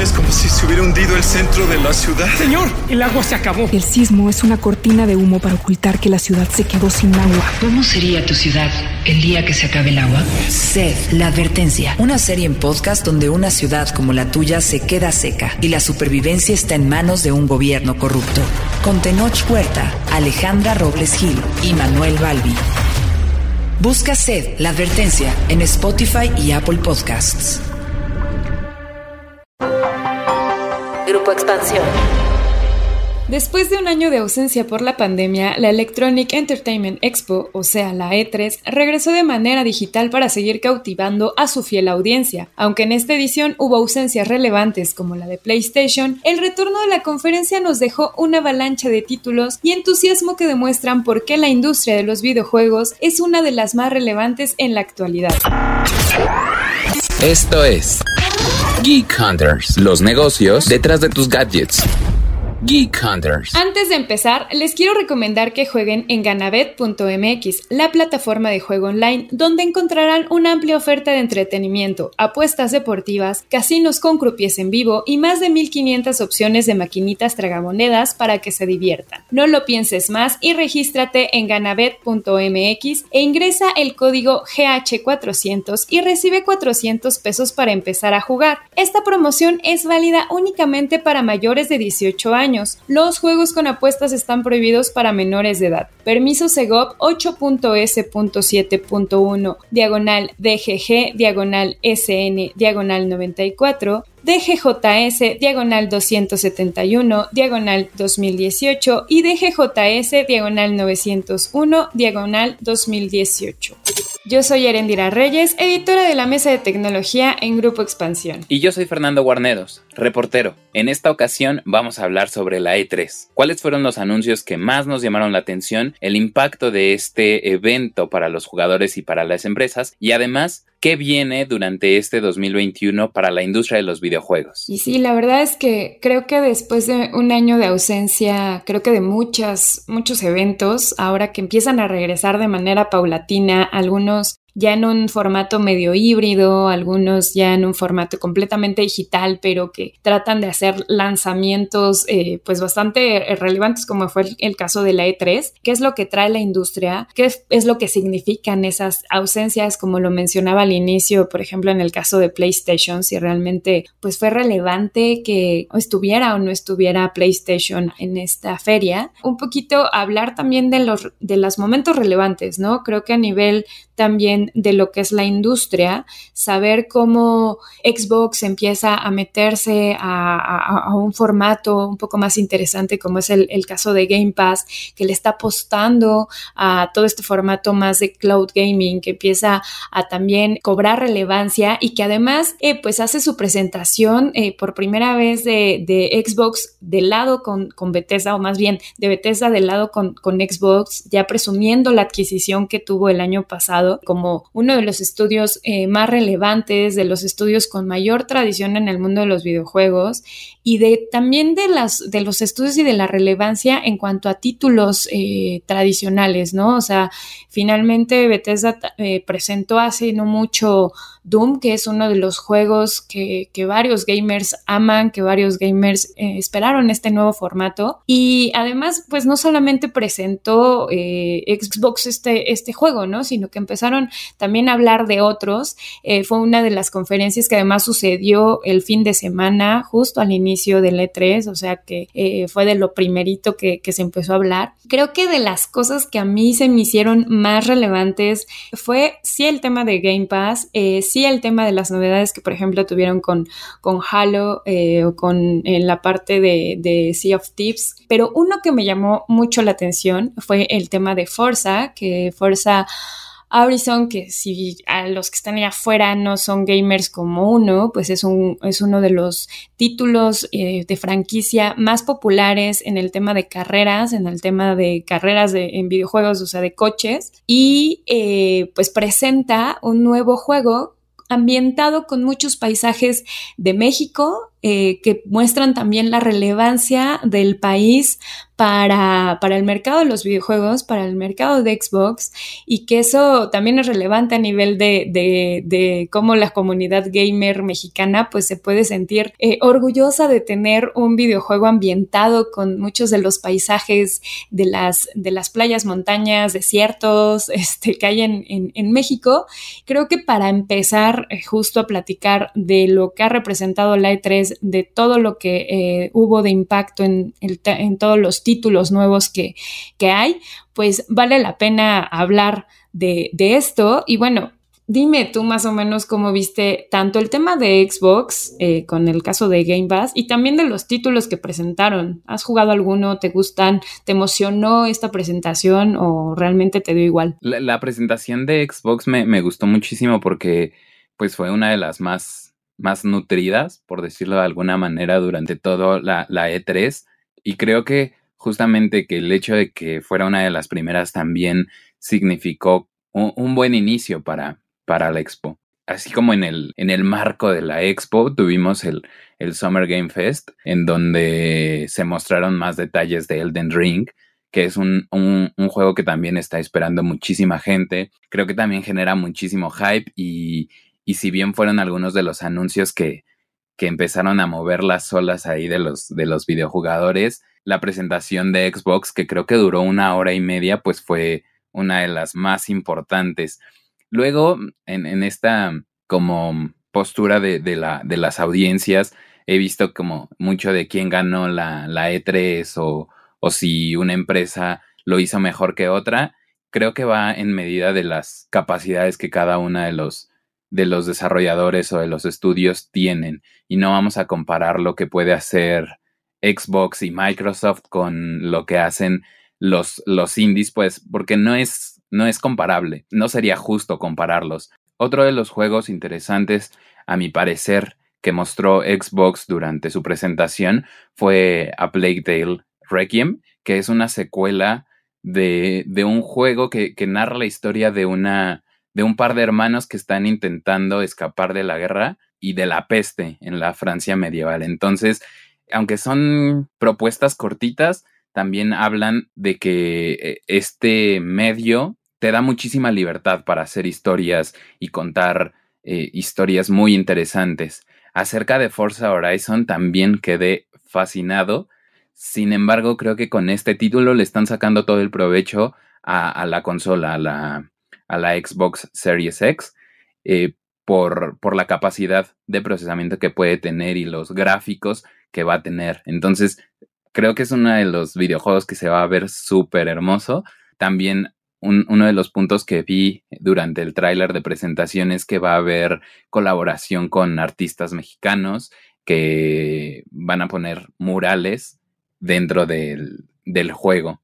Es como si se hubiera hundido el centro de la ciudad. Señor, el agua se acabó. El sismo es una cortina de humo para ocultar que la ciudad se quedó sin agua. ¿Cómo sería tu ciudad el día que se acabe el agua? Sed, la advertencia. Una serie en podcast donde una ciudad como la tuya se queda seca y la supervivencia está en manos de un gobierno corrupto. Con Tenoch Huerta, Alejandra Robles Gil y Manuel Balbi. Busca Sed, la advertencia en Spotify y Apple Podcasts. Grupo Expansión. Después de un año de ausencia por la pandemia, la Electronic Entertainment Expo, o sea, la E3, regresó de manera digital para seguir cautivando a su fiel audiencia. Aunque en esta edición hubo ausencias relevantes como la de PlayStation, el retorno de la conferencia nos dejó una avalancha de títulos y entusiasmo que demuestran por qué la industria de los videojuegos es una de las más relevantes en la actualidad. Esto es Geek Hunters, los negocios detrás de tus gadgets. Geek Hunters. Antes de empezar, les quiero recomendar que jueguen en ganabet.mx, la plataforma de juego online, donde encontrarán una amplia oferta de entretenimiento, apuestas deportivas, casinos con croupiers en vivo y más de 1500 opciones de maquinitas tragamonedas para que se diviertan. No lo pienses más y regístrate en ganabet.mx e ingresa el código GH400 y recibe 400 pesos para empezar a jugar. Esta promoción es válida únicamente para mayores de 18 años los juegos con apuestas están prohibidos para menores de edad. Permiso Segov 8.s.7.1, diagonal DGG, diagonal SN, diagonal 94, DGJS diagonal 271 diagonal 2018 y DGJS diagonal 901 diagonal 2018. Yo soy Erendira Reyes, editora de la Mesa de Tecnología en Grupo Expansión. Y yo soy Fernando Guarneros, reportero. En esta ocasión vamos a hablar sobre la E3. ¿Cuáles fueron los anuncios que más nos llamaron la atención? El impacto de este evento para los jugadores y para las empresas. Y además, ¿qué viene durante este 2021 para la industria de los videojuegos? Y sí, la verdad es que creo que después de un año de ausencia, creo que de muchas, muchos eventos, ahora que empiezan a regresar de manera paulatina, algunos ya en un formato medio híbrido, algunos ya en un formato completamente digital, pero que tratan de hacer lanzamientos eh, pues bastante relevantes como fue el, caso de la E3, qué es lo que trae la industria, qué es, lo que significan esas ausencias, como lo mencionaba inicio, por ejemplo, en el caso de PlayStation, si realmente pues fue relevante que estuviera o no estuviera PlayStation en esta feria. Un poquito hablar también de los, de los momentos relevantes, ¿no? Creo que a nivel también de lo que es la industria, saber cómo Xbox empieza a meterse a, un formato un poco más interesante como es el, caso de Game Pass, que le está apostando a todo este formato más de cloud gaming, que empieza a también cobrar relevancia y que además eh, pues hace su presentación eh, por primera vez de, Xbox del lado con, con, Bethesda, o más bien de Bethesda del lado con, con Xbox, ya presumiendo la adquisición que tuvo el año pasado como uno de los estudios eh, más relevantes, de los estudios con mayor tradición en el mundo de los videojuegos y de también de, las, de los estudios y de la relevancia en cuanto a títulos eh, tradicionales, ¿no? O sea, finalmente Bethesda eh, presentó hace no mucho Doom, que es uno de los juegos que, varios gamers aman, que varios gamers eh, esperaron este nuevo formato. Y además, pues no solamente presentó Xbox este, este juego, ¿no? Sino que empezaron también a hablar de otros. fue una de las conferencias que además sucedió el fin de semana, justo al inicio del E3, o sea que eh, fue de lo primerito que, se empezó a hablar. Creo que de las cosas que a mí se me hicieron más relevantes fue sí el tema de Game Pass, eh, sí el tema de las novedades que por ejemplo tuvieron con, con Halo eh, o con la parte de, de Sea of Tips, pero uno que me llamó mucho la atención fue el tema de Forza, que Forza Horizon, que si a los que están allá afuera no son gamers como uno, pues es, un, es uno de los títulos eh, de franquicia más populares en el tema de carreras, en el tema de carreras de, en videojuegos, o sea, de coches, y eh, pues presenta un nuevo juego ambientado con muchos paisajes de México eh, que muestran también la relevancia del país para, para, el mercado de los videojuegos, para el mercado de Xbox, y que eso también es relevante a nivel de, de, de cómo la comunidad gamer mexicana pues se puede sentir eh, orgullosa de tener un videojuego ambientado con muchos de los paisajes de las, de las playas, montañas, desiertos este, que hay en, en, México. Creo que para empezar eh, justo a platicar de lo que ha representado la E3 de todo lo que eh, hubo de impacto en, en, todos los títulos nuevos que, que, hay, pues vale la pena hablar de, de esto. Y bueno, Dime tú más o menos cómo viste tanto el tema de Xbox eh, con el caso de Game Pass y también de los títulos que presentaron. ¿Has jugado alguno? ¿Te gustan? ¿Te emocionó esta presentación o realmente te dio igual? La, presentación de Xbox me, me, gustó muchísimo porque pues fue una de las más más nutridas, por decirlo de alguna manera, durante toda la, la, E3. Y creo que justamente que el hecho de que fuera una de las primeras también significó un, buen inicio para, para la expo. Así como en el, en el marco de la expo tuvimos el, el Summer Game Fest, en donde se mostraron más detalles de Elden Ring, que es un, un, un, juego que también está esperando muchísima gente. Creo que también genera muchísimo hype y, y si bien fueron algunos de los anuncios que, que empezaron a mover las olas ahí de los, de los videojugadores, la presentación de Xbox, que creo que duró una hora y media, pues fue una de las más importantes. Luego, en, en esta como postura de, de, la, de las audiencias, he visto como mucho de quién ganó la, la E3 o, o si una empresa lo hizo mejor que otra. Creo que va en medida de las capacidades que cada una de los de los desarrolladores o de los estudios tienen y no vamos a comparar lo que puede hacer Xbox y Microsoft con lo que hacen los, los indies, pues porque no es, no es comparable, no sería justo compararlos. Otro de los juegos interesantes, a mi parecer, que mostró Xbox durante su presentación fue A Plague Tale Requiem, que es una secuela de, de un juego que, que narra la historia de una de un par de hermanos que están intentando escapar de la guerra y de la peste en la Francia medieval. Entonces, aunque son propuestas cortitas, también hablan de que eh, este medio te da muchísima libertad para hacer historias y contar eh, historias muy interesantes. Acerca de Forza Horizon también quedé fascinado. Sin embargo, creo que con este título le están sacando todo el provecho a, a la consola, a la, a la Xbox Series X eh, por, por la capacidad de procesamiento que puede tener y los gráficos que va a tener. Entonces, creo que es uno de los videojuegos que se va a ver súper hermoso. También uno de los puntos que vi durante el tráiler de presentación es que va a haber colaboración con artistas mexicanos que van a poner murales dentro del, del juego.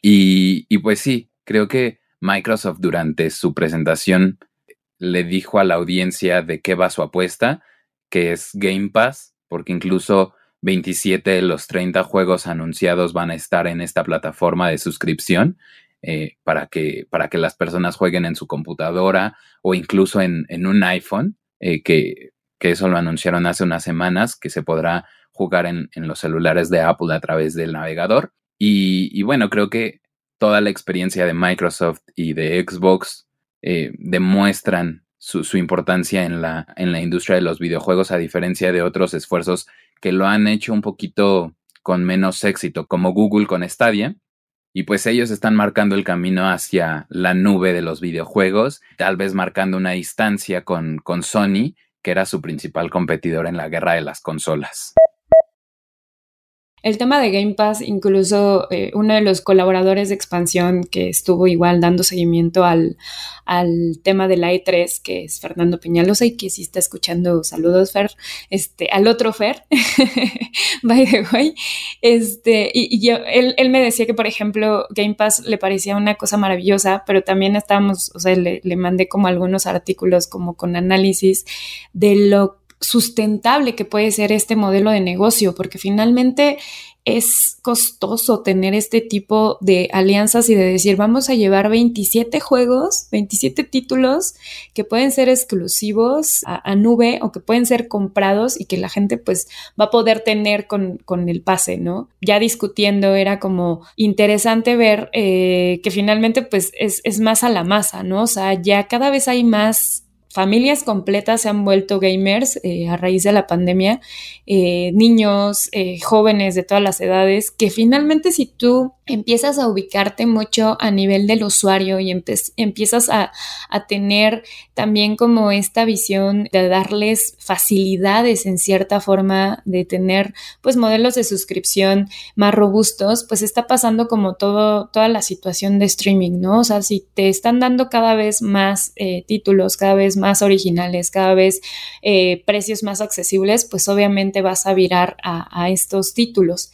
Y, y, pues sí, creo que Microsoft durante su presentación le dijo a la audiencia de qué va su apuesta, que es Game Pass, porque incluso 27 de los 30 juegos anunciados van a estar en esta plataforma de suscripción eh, para, que, para que las personas jueguen en su computadora o incluso en, en un iPhone, eh, que, que, eso lo anunciaron hace unas semanas, que se podrá jugar en, en los celulares de Apple a través del navegador. Y, y bueno, creo que toda la experiencia de Microsoft y de Xbox eh, demuestran su, su, importancia en la, en la industria de los videojuegos, a diferencia de otros esfuerzos que lo han hecho un poquito con menos éxito, como Google con Stadia. Y pues ellos están marcando el camino hacia la nube de los videojuegos, tal vez marcando una distancia con, con Sony, que era su principal competidor en la guerra de las consolas. El tema de Game Pass, incluso eh, uno de los colaboradores de expansión que estuvo igual dando seguimiento al, al tema de la E3, que es Fernando Peñalosa y que si está escuchando, saludos Fer, este, al otro Fer, by the way, este, y, yo, él, él, me decía que, por ejemplo, Game Pass le parecía una cosa maravillosa, pero también estábamos, o sea, le, le mandé como algunos artículos como con análisis de lo sustentable que puede ser este modelo de negocio, porque finalmente es costoso tener este tipo de alianzas y de decir, vamos a llevar 27 juegos, 27 títulos que pueden ser exclusivos a, nube o que pueden ser comprados y que la gente pues va a poder tener con, el pase, ¿no? Ya discutiendo era como interesante ver eh, que finalmente pues es, es más a la masa, ¿no? O sea, ya cada vez hay más familias completas se han vuelto gamers eh, a raíz de la pandemia, eh, niños, eh, jóvenes de todas las edades, que finalmente si tú empiezas a ubicarte mucho a nivel del usuario y empiezas a, tener también como esta visión de darles facilidades en cierta forma, de tener pues modelos de suscripción más robustos, pues está pasando como todo, toda la situación de streaming, ¿no? O sea, si te están dando cada vez más títulos, cada vez más originales, cada vez eh, precios más accesibles, pues obviamente vas a virar a estos títulos.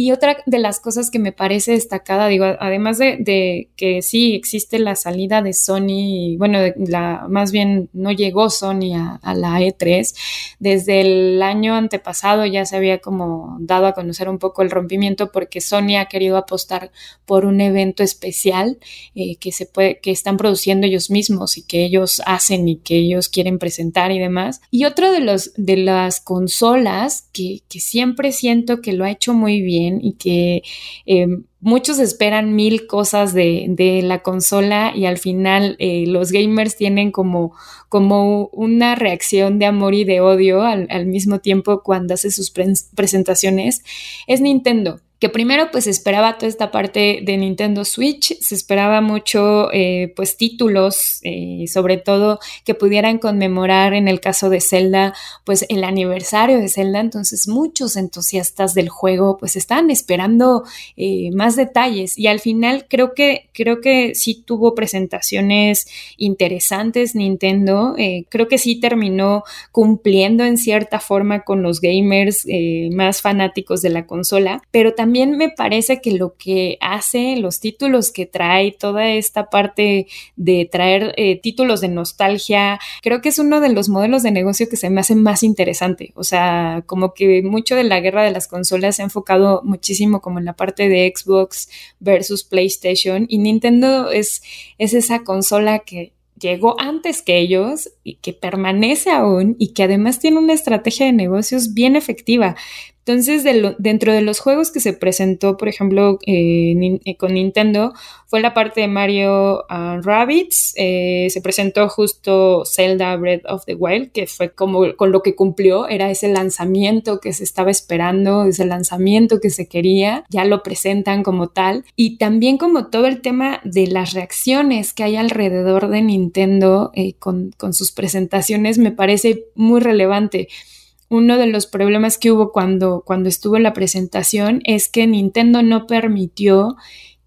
Y otra de las cosas que me parece destacada, digo, además de, que sí existe la salida de Sony, bueno, la, más bien no llegó Sony a, la E3, desde el año antepasado ya se había como dado a conocer un poco el rompimiento porque Sony ha querido apostar por un evento especial eh, que se puede, que están produciendo ellos mismos y que ellos hacen y que ellos quieren presentar y demás. Y otro de los de las consolas que, que siempre siento que lo ha hecho muy bien y que eh, muchos esperan mil cosas de, la consola y al final eh, los gamers tienen como, como una reacción de amor y de odio al, al mismo tiempo cuando hace sus presentaciones, es Nintendo que primero pues esperaba toda esta parte de Nintendo Switch, se esperaba mucho eh, pues títulos, eh, sobre todo que pudieran conmemorar en el caso de Zelda pues el aniversario de Zelda, entonces muchos entusiastas del juego pues estaban esperando eh, más detalles. Y al final creo que creo que sí tuvo presentaciones interesantes Nintendo, creo que sí terminó cumpliendo en cierta forma con los gamers más fanáticos de la consola, pero también también me parece que lo que hace los títulos que trae, toda esta parte de traer eh, títulos de nostalgia, creo que es uno de los modelos de negocio que se me hace más interesante. O sea, como que mucho de la guerra de las consolas se ha enfocado muchísimo como en la parte de Xbox versus PlayStation y Nintendo es, es esa consola que llegó antes que ellos y que permanece aún y que además tiene una estrategia de negocios bien efectiva. Entonces, dentro de los juegos que se presentó, por ejemplo, eh, eh, con Nintendo, fue la parte de Mario uh, Rabbids. Eh, se presentó justo Zelda Breath of the Wild, que fue como con lo que cumplió, era ese lanzamiento que se estaba esperando, ese lanzamiento que se quería, ya lo presentan como tal. Y también como todo el tema de las reacciones que hay alrededor de Nintendo con sus presentaciones me parece muy relevante uno de los problemas que hubo cuando, cuando estuvo la presentación es que Nintendo no permitió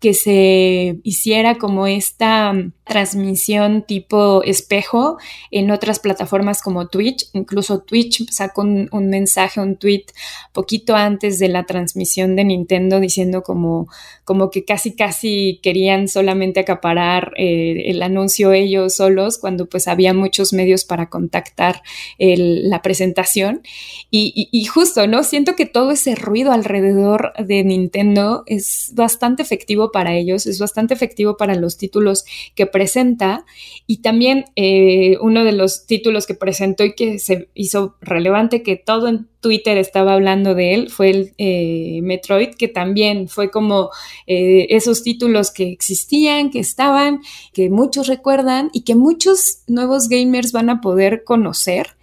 que se hiciera como esta mm, transmisión tipo espejo en otras plataformas como Twitch. Incluso Twitch sacó un, mensaje, un tweet poquito antes de la transmisión de Nintendo diciendo como, como que casi casi querían solamente acaparar eh, el anuncio ellos solos cuando pues había muchos medios para contactar la presentación. Y, y justo, ¿no? Siento que todo ese ruido alrededor de Nintendo es bastante efectivo para ellos, es bastante efectivo para los títulos que presenta. Y también eh, uno de los títulos que presentó y que se hizo relevante, que todo en Twitter estaba hablando de él, fue el eh, Metroid, que también fue como eh, esos títulos que existían, que estaban, que muchos recuerdan y que muchos nuevos gamers van a poder conocer.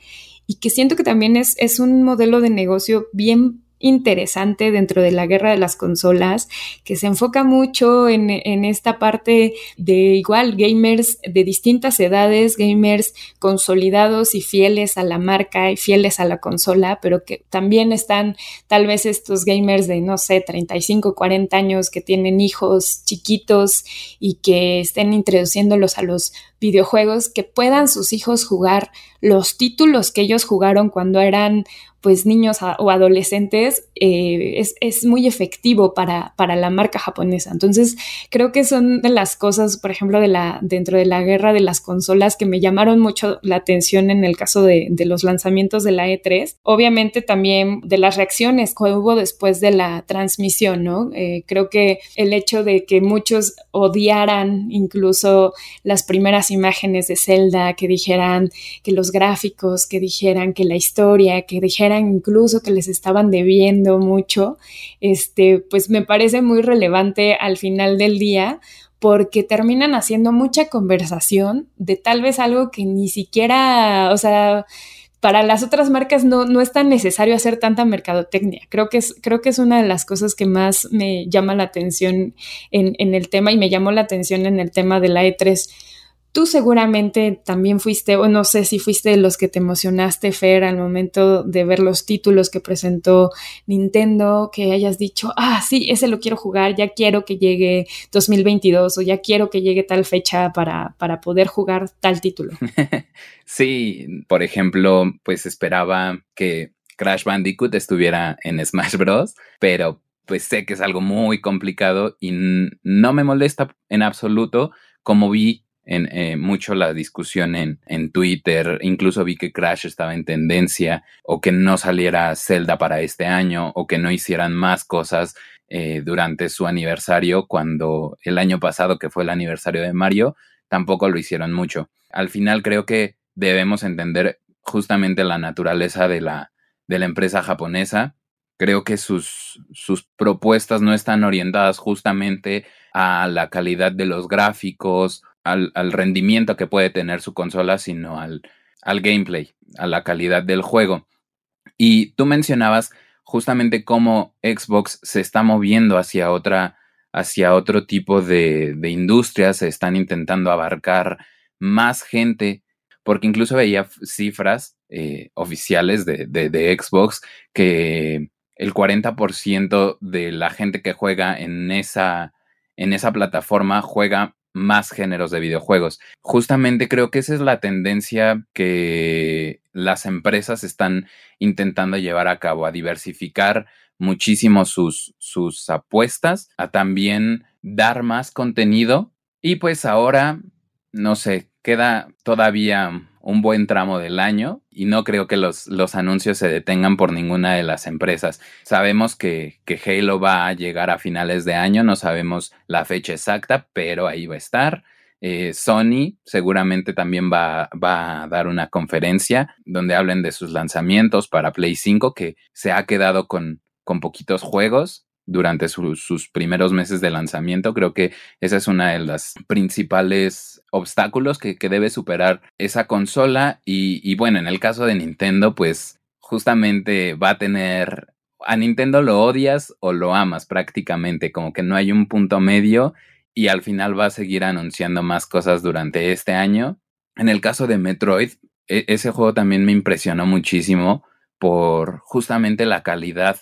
Y que siento que también es, es un modelo de negocio bien interesante dentro de la guerra de las consolas, que se enfoca mucho en, esta parte de igual gamers de distintas edades, gamers consolidados y fieles a la marca y fieles a la consola, pero que también están tal vez estos gamers de, no sé, 35, 40 años que tienen hijos chiquitos y que estén introduciéndolos a los videojuegos, que puedan sus hijos jugar los títulos que ellos jugaron cuando eran pues niños o adolescentes eh, es, es, muy efectivo para, para la marca japonesa. Entonces creo que son de las cosas, por ejemplo, de la, dentro de la guerra de las consolas que me llamaron mucho la atención en el caso de, de los lanzamientos de la E3. Obviamente también de las reacciones que hubo después de la transmisión, ¿no? Eh, creo que el hecho de que muchos odiaran incluso las primeras imágenes de Zelda, que dijeran que los gráficos, que dijeran que la historia, que dijeran incluso que les estaban debiendo mucho, este, pues me parece muy relevante al final del día porque terminan haciendo mucha conversación de tal vez algo que ni siquiera, o sea, para las otras marcas no, no es tan necesario hacer tanta mercadotecnia. Creo que, es, creo que es una de las cosas que más me llama la atención en, en el tema y me llamó la atención en el tema de la E3 Tú seguramente también fuiste, o no sé si fuiste de los que te emocionaste, Fer, al momento de ver los títulos que presentó Nintendo, que hayas dicho, ah, sí, ese lo quiero jugar, ya quiero que llegue 2022 o ya quiero que llegue tal fecha para, para poder jugar tal título. sí, por ejemplo, pues esperaba que Crash Bandicoot estuviera en Smash Bros., pero pues sé que es algo muy complicado y no me molesta en absoluto como vi eh, mucho la discusión en, en, Twitter, incluso vi que Crash estaba en tendencia, o que no saliera Zelda para este año, o que no hicieran más cosas eh, durante su aniversario, cuando el año pasado, que fue el aniversario de Mario, tampoco lo hicieron mucho. Al final creo que debemos entender justamente la naturaleza de la, de la empresa japonesa. Creo que sus, sus propuestas no están orientadas justamente a la calidad de los gráficos al, rendimiento que puede tener su consola, sino al, al gameplay, a la calidad del juego. Y tú mencionabas justamente cómo Xbox se está moviendo hacia otra, hacia otro tipo de, de industria, se están intentando abarcar más gente, porque incluso veía cifras eh, oficiales de, de, de, Xbox que el 40% de la gente que juega en esa, en esa plataforma juega más géneros de videojuegos. Justamente creo que esa es la tendencia que las empresas están intentando llevar a cabo, a diversificar muchísimo sus, sus apuestas, a también dar más contenido y pues ahora, no sé, queda todavía un buen tramo del año y no creo que los, los anuncios se detengan por ninguna de las empresas. Sabemos que, que, Halo va a llegar a finales de año, no sabemos la fecha exacta, pero ahí va a estar. Eh, Sony seguramente también va, va, a dar una conferencia donde hablen de sus lanzamientos para Play 5, que se ha quedado con, con poquitos juegos durante sus primeros meses de lanzamiento. Creo que esa es una de las principales obstáculos que, debe superar esa consola. Y, y, bueno, en el caso de Nintendo, pues justamente va a tener... A Nintendo lo odias o lo amas prácticamente, como que no hay un punto medio y al final va a seguir anunciando más cosas durante este año. En el caso de Metroid, e, ese juego también me impresionó muchísimo por justamente la calidad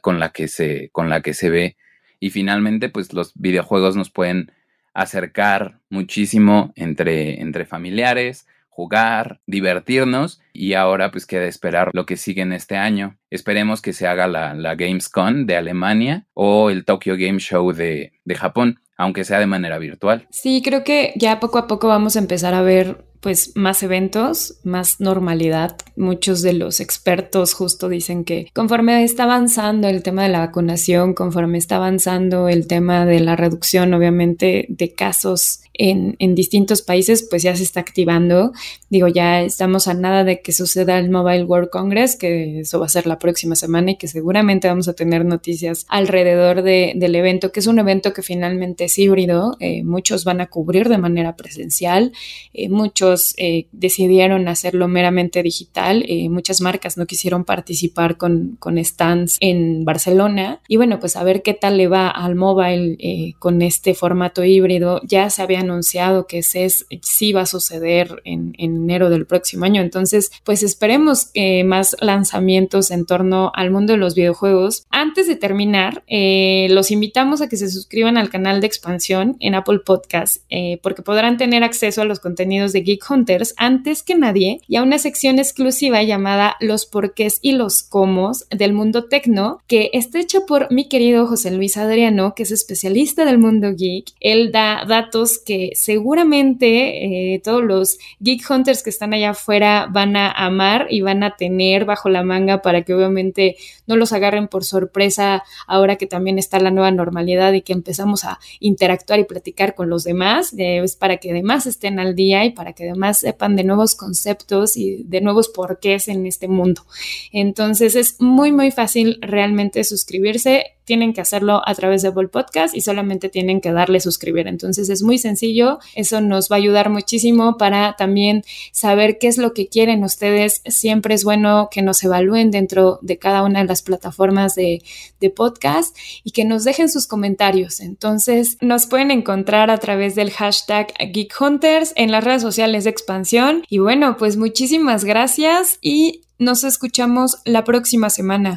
con, la que se, con la que se ve. Y finalmente, pues los videojuegos nos pueden acercar muchísimo entre, entre familiares, jugar, divertirnos y ahora pues queda esperar lo que sigue en este año. Esperemos que se haga la, la Gamescom de Alemania o el Tokyo Game Show de, de Japón, aunque sea de manera virtual. Sí, creo que ya poco a poco vamos a empezar a ver pues más eventos, más normalidad. Muchos de los expertos justo dicen que conforme está avanzando el tema de la vacunación, conforme está avanzando el tema de la reducción obviamente de casos en, distintos países, pues ya se está activando. Digo, ya estamos a nada de que suceda el Mobile World Congress, que eso va a ser la próxima semana y que seguramente vamos a tener noticias alrededor de, del evento, que es un evento que finalmente es híbrido. Eh, muchos van a cubrir de manera presencial, eh, muchos eh, decidieron hacerlo meramente digital, eh, muchas marcas no quisieron participar con, con stands en Barcelona. Y bueno, pues a ver qué tal le va al mobile eh, con este formato híbrido. Ya se habían anunciado que CES sí va a suceder en, enero del próximo año. Entonces, pues esperemos eh, más lanzamientos en torno al mundo de los videojuegos. Antes de terminar, eh, los invitamos a que se suscriban al canal de expansión en Apple Podcast, eh, porque podrán tener acceso a los contenidos de Geek Hunters antes que nadie y a una sección exclusiva llamada Los porqués y los cómo del mundo tecno, que está hecha por mi querido José Luis Adriano, que es especialista del mundo geek. Él da datos que seguramente eh, todos los Geek Hunters que están allá afuera van a amar y van a tener bajo la manga para que obviamente no los agarren por sorpresa ahora que también está la nueva normalidad y que empezamos a interactuar y platicar con los demás, eh, es para que además estén al día y para que además sepan de nuevos conceptos y de nuevos porqués en este mundo. Entonces es muy, muy fácil realmente suscribirse tienen que hacerlo a través de Apple Podcast y solamente tienen que darle suscribir. Entonces es muy sencillo, eso nos va a ayudar muchísimo para también saber qué es lo que quieren ustedes. Siempre es bueno que nos evalúen dentro de cada una de las plataformas de, podcast y que nos dejen sus comentarios. Entonces nos pueden encontrar a través del hashtag Geek Hunters en las redes sociales de expansión. Y bueno, pues muchísimas gracias y nos escuchamos la próxima semana.